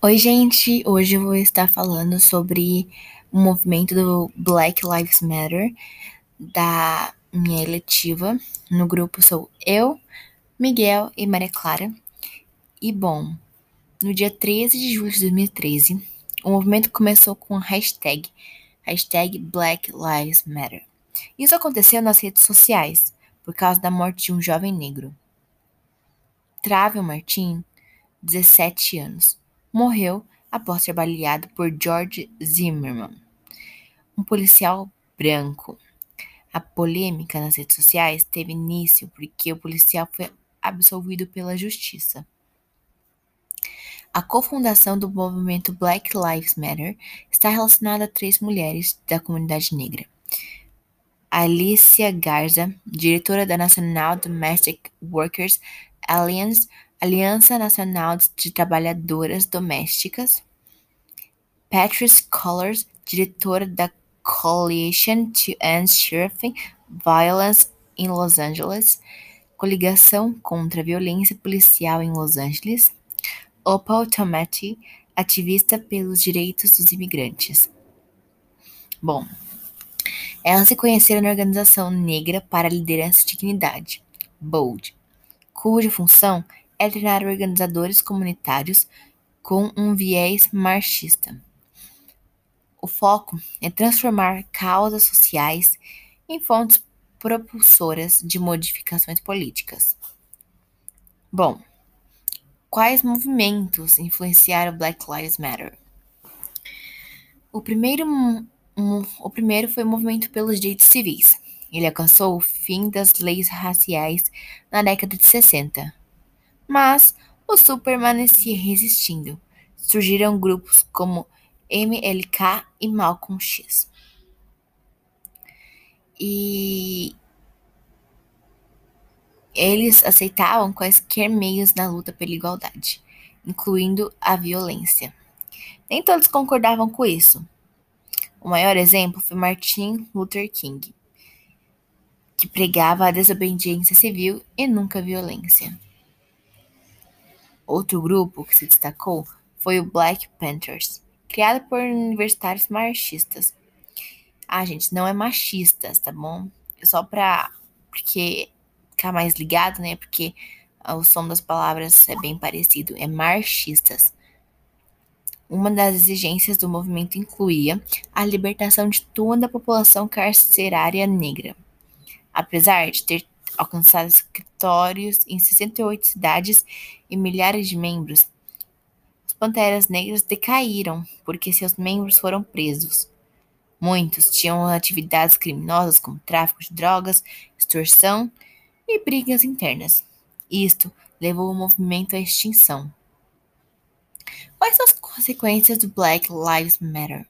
Oi, gente! Hoje eu vou estar falando sobre o movimento do Black Lives Matter da minha eletiva. No grupo sou eu, Miguel e Maria Clara. E bom, no dia 13 de julho de 2013, o movimento começou com a hashtag, hashtag Black Lives Matter. Isso aconteceu nas redes sociais, por causa da morte de um jovem negro. Travel Martin, 17 anos, morreu após ser baleado por George Zimmerman, um policial branco. A polêmica nas redes sociais teve início porque o policial foi absolvido pela justiça. A cofundação do movimento Black Lives Matter está relacionada a três mulheres da comunidade negra. Alicia Garza, diretora da National Domestic Workers Alliance, Aliança Nacional de Trabalhadoras Domésticas. Patrice Collars, diretora da Coalition to End Sheriffing Violence in Los Angeles, Coligação contra a Violência Policial em Los Angeles. Opal Tometi, ativista pelos direitos dos imigrantes. Bom, elas se conheceram na Organização Negra para a Liderança e Dignidade, BOLD, cuja função é treinar organizadores comunitários com um viés marxista. O foco é transformar causas sociais em fontes propulsoras de modificações políticas. Bom, quais movimentos influenciaram Black Lives Matter? O primeiro, o primeiro foi o movimento pelos direitos civis. Ele alcançou o fim das leis raciais na década de 60. Mas o Sul permanecia resistindo. Surgiram grupos como MLK e Malcolm X. E eles aceitavam quaisquer meios na luta pela igualdade, incluindo a violência. Nem todos concordavam com isso. O maior exemplo foi Martin Luther King, que pregava a desobediência civil e nunca a violência. Outro grupo que se destacou foi o Black Panthers, criado por universitários marxistas. Ah, gente, não é machistas, tá bom? Só pra. Porque ficar mais ligado, né? Porque o som das palavras é bem parecido. É marxistas. Uma das exigências do movimento incluía a libertação de toda a população carcerária negra apesar de ter alcançado escritórios em 68 cidades e milhares de membros. Os Panteras Negras decaíram porque seus membros foram presos. Muitos tinham atividades criminosas como tráfico de drogas, extorsão e brigas internas. Isto levou o movimento à extinção. Quais são as consequências do Black Lives Matter?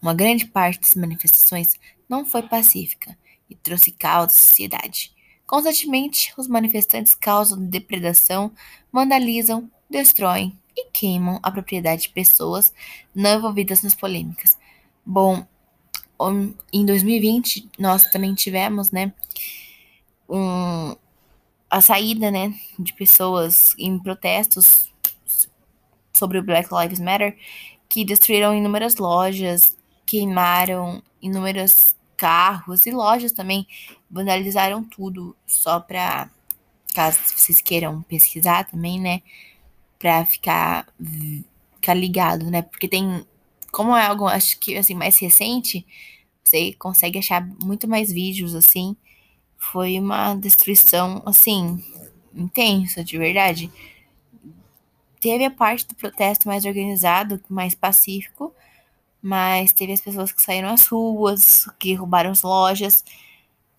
Uma grande parte das manifestações não foi pacífica e trouxe caos à sociedade. Constantemente, os manifestantes causam depredação, vandalizam, destroem e queimam a propriedade de pessoas não envolvidas nas polêmicas. Bom, em 2020 nós também tivemos, né, um, a saída, né, de pessoas em protestos sobre o Black Lives Matter que destruíram inúmeras lojas, queimaram inúmeros carros e lojas também, vandalizaram tudo só para caso vocês queiram pesquisar também, né, para ficar ficar ligado, né? Porque tem como é algo acho que assim mais recente, você consegue achar muito mais vídeos assim. Foi uma destruição assim intensa, de verdade. Teve a parte do protesto mais organizado, mais pacífico, mas teve as pessoas que saíram às ruas, que roubaram as lojas,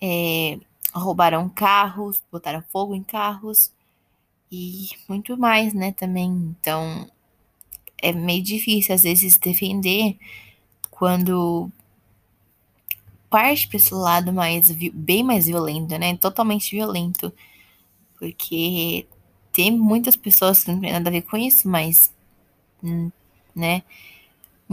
é, roubaram carros, botaram fogo em carros e muito mais, né, também. Então, é meio difícil às vezes defender quando parte para esse lado mais bem mais violento, né? Totalmente violento. Porque tem muitas pessoas que não tem nada a ver com isso, mas hum, né?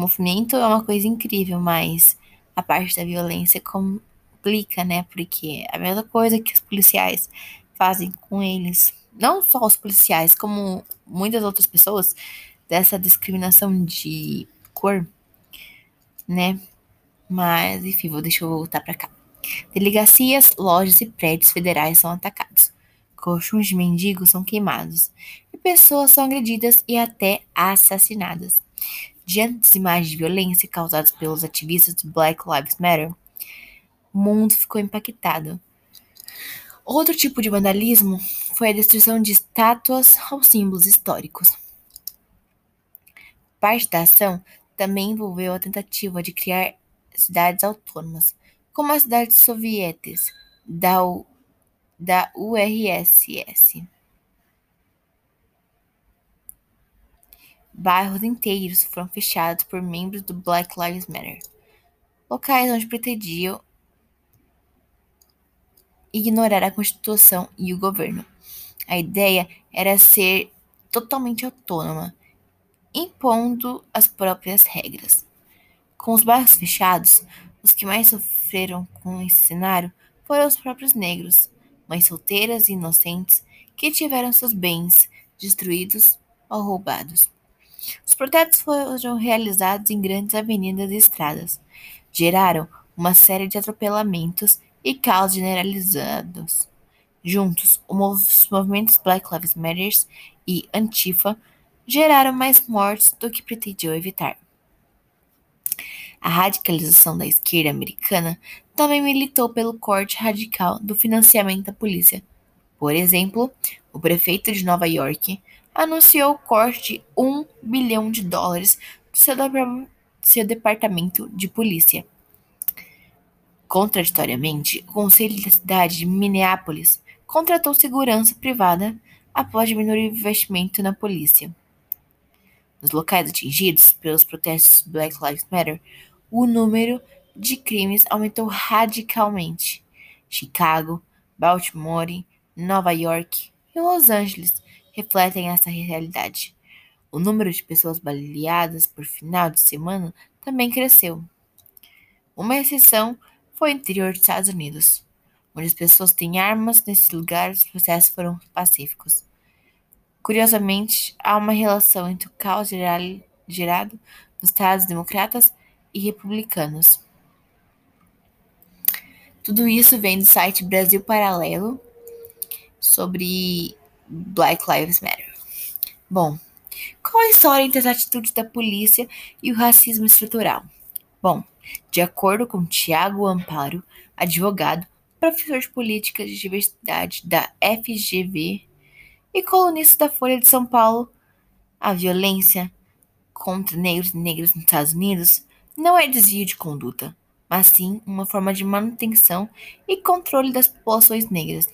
O movimento é uma coisa incrível, mas a parte da violência complica, né? Porque é a mesma coisa que os policiais fazem com eles, não só os policiais, como muitas outras pessoas, dessa discriminação de cor, né? Mas, enfim, vou deixa eu voltar para cá. Delegacias, lojas e prédios federais são atacados. Colchões de mendigos são queimados. E pessoas são agredidas e até assassinadas. Diante das imagens de violência causadas pelos ativistas do Black Lives Matter, o mundo ficou impactado. Outro tipo de vandalismo foi a destruição de estátuas ou símbolos históricos. Parte da ação também envolveu a tentativa de criar cidades autônomas, como as cidades sovietas da, U, da URSS. Bairros inteiros foram fechados por membros do Black Lives Matter, locais onde pretendiam ignorar a Constituição e o governo. A ideia era ser totalmente autônoma, impondo as próprias regras. Com os bairros fechados, os que mais sofreram com esse cenário foram os próprios negros, mães solteiras e inocentes que tiveram seus bens destruídos ou roubados. Os protestos foram realizados em grandes avenidas e estradas. Geraram uma série de atropelamentos e caos generalizados. Juntos, os movimentos Black Lives Matter e Antifa geraram mais mortes do que pretendiam evitar. A radicalização da esquerda americana também militou pelo corte radical do financiamento à polícia. Por exemplo, o prefeito de Nova York anunciou o corte de 1 bilhão de dólares do seu, seu departamento de polícia. Contraditoriamente, o Conselho da cidade de Minneapolis contratou segurança privada após diminuir o investimento na polícia. Nos locais atingidos pelos protestos Black Lives Matter, o número de crimes aumentou radicalmente. Chicago, Baltimore, Nova York e Los Angeles refletem essa realidade. O número de pessoas baleadas por final de semana também cresceu. Uma exceção foi o interior dos Estados Unidos, onde as pessoas têm armas, nesse lugar os processos foram pacíficos. Curiosamente, há uma relação entre o caos gerado nos Estados democratas e republicanos. Tudo isso vem do site Brasil Paralelo sobre Black Lives Matter. Bom, qual a história entre as atitudes da polícia e o racismo estrutural? Bom, de acordo com Tiago Amparo, advogado, professor de política de diversidade da FGV e colunista da Folha de São Paulo, a violência contra negros e negras nos Estados Unidos não é desvio de conduta, mas sim uma forma de manutenção e controle das populações negras.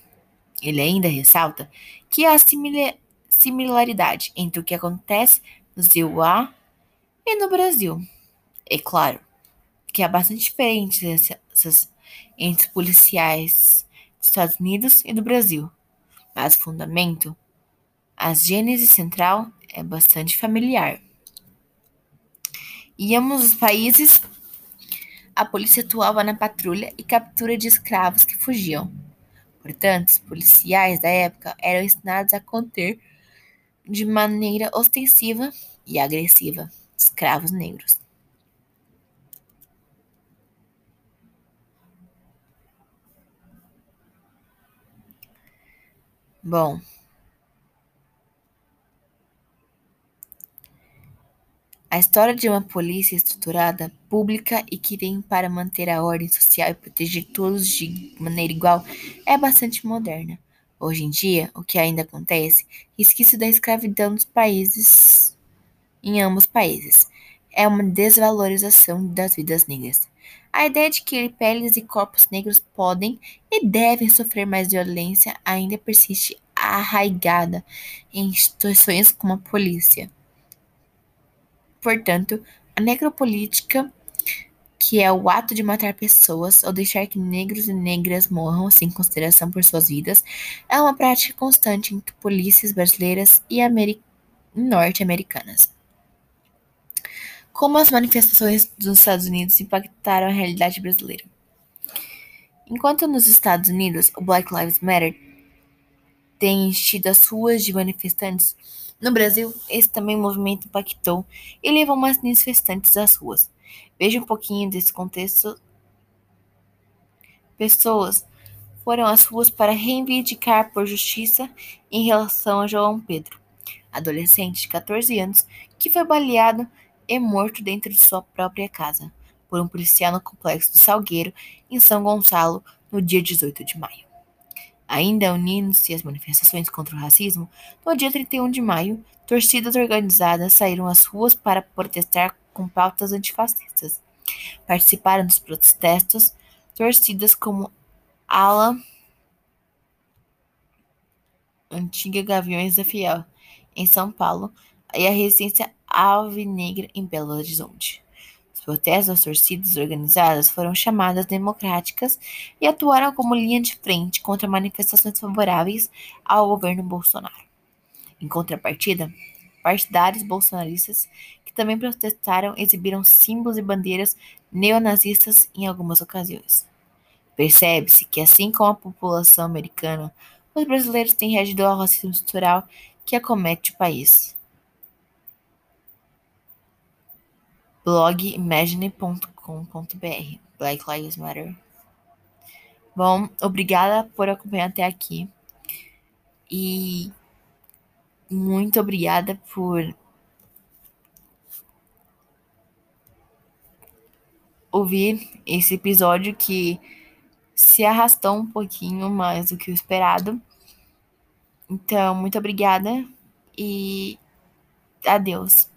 Ele ainda ressalta que há similaridade entre o que acontece no ZUA e no Brasil. É claro que há bastante diferenças entre policiais dos Estados Unidos e do Brasil, mas o fundamento, a gênese central, é bastante familiar. Em ambos os países, a polícia atuava na patrulha e captura de escravos que fugiam. Portanto, policiais da época eram ensinados a conter de maneira ostensiva e agressiva escravos negros. Bom, A história de uma polícia estruturada, pública e que vem para manter a ordem social e proteger todos de maneira igual é bastante moderna. Hoje em dia, o que ainda acontece, resquício da escravidão dos países, em ambos países, é uma desvalorização das vidas negras. A ideia de que peles e corpos negros podem e devem sofrer mais violência ainda persiste arraigada em instituições como a polícia Portanto, a necropolítica, que é o ato de matar pessoas ou deixar que negros e negras morram sem consideração por suas vidas, é uma prática constante entre polícias brasileiras e norte-americanas. Como as manifestações dos Estados Unidos impactaram a realidade brasileira? Enquanto nos Estados Unidos o Black Lives Matter tem enchido as ruas de manifestantes. No Brasil, esse também movimento impactou e levou mais manifestantes às ruas. Veja um pouquinho desse contexto. Pessoas foram às ruas para reivindicar por justiça em relação a João Pedro, adolescente de 14 anos que foi baleado e morto dentro de sua própria casa por um policial no complexo do Salgueiro, em São Gonçalo, no dia 18 de maio. Ainda unindo-se às manifestações contra o racismo, no dia 31 de maio, torcidas organizadas saíram às ruas para protestar com pautas antifascistas. Participaram dos protestos torcidas como Ala Antiga Gaviões da Fiel, em São Paulo, e a Resistência Alvinegra, em Belo Horizonte. Os protestos das torcidas organizadas foram chamadas democráticas e atuaram como linha de frente contra manifestações favoráveis ao governo Bolsonaro. Em contrapartida, partidários bolsonaristas que também protestaram exibiram símbolos e bandeiras neonazistas em algumas ocasiões. Percebe-se que, assim como a população americana, os brasileiros têm reagido ao racismo estrutural que acomete o país. Blog imagine.com.br Black Lives Matter. Bom, obrigada por acompanhar até aqui. E muito obrigada por ouvir esse episódio que se arrastou um pouquinho mais do que o esperado. Então, muito obrigada e adeus.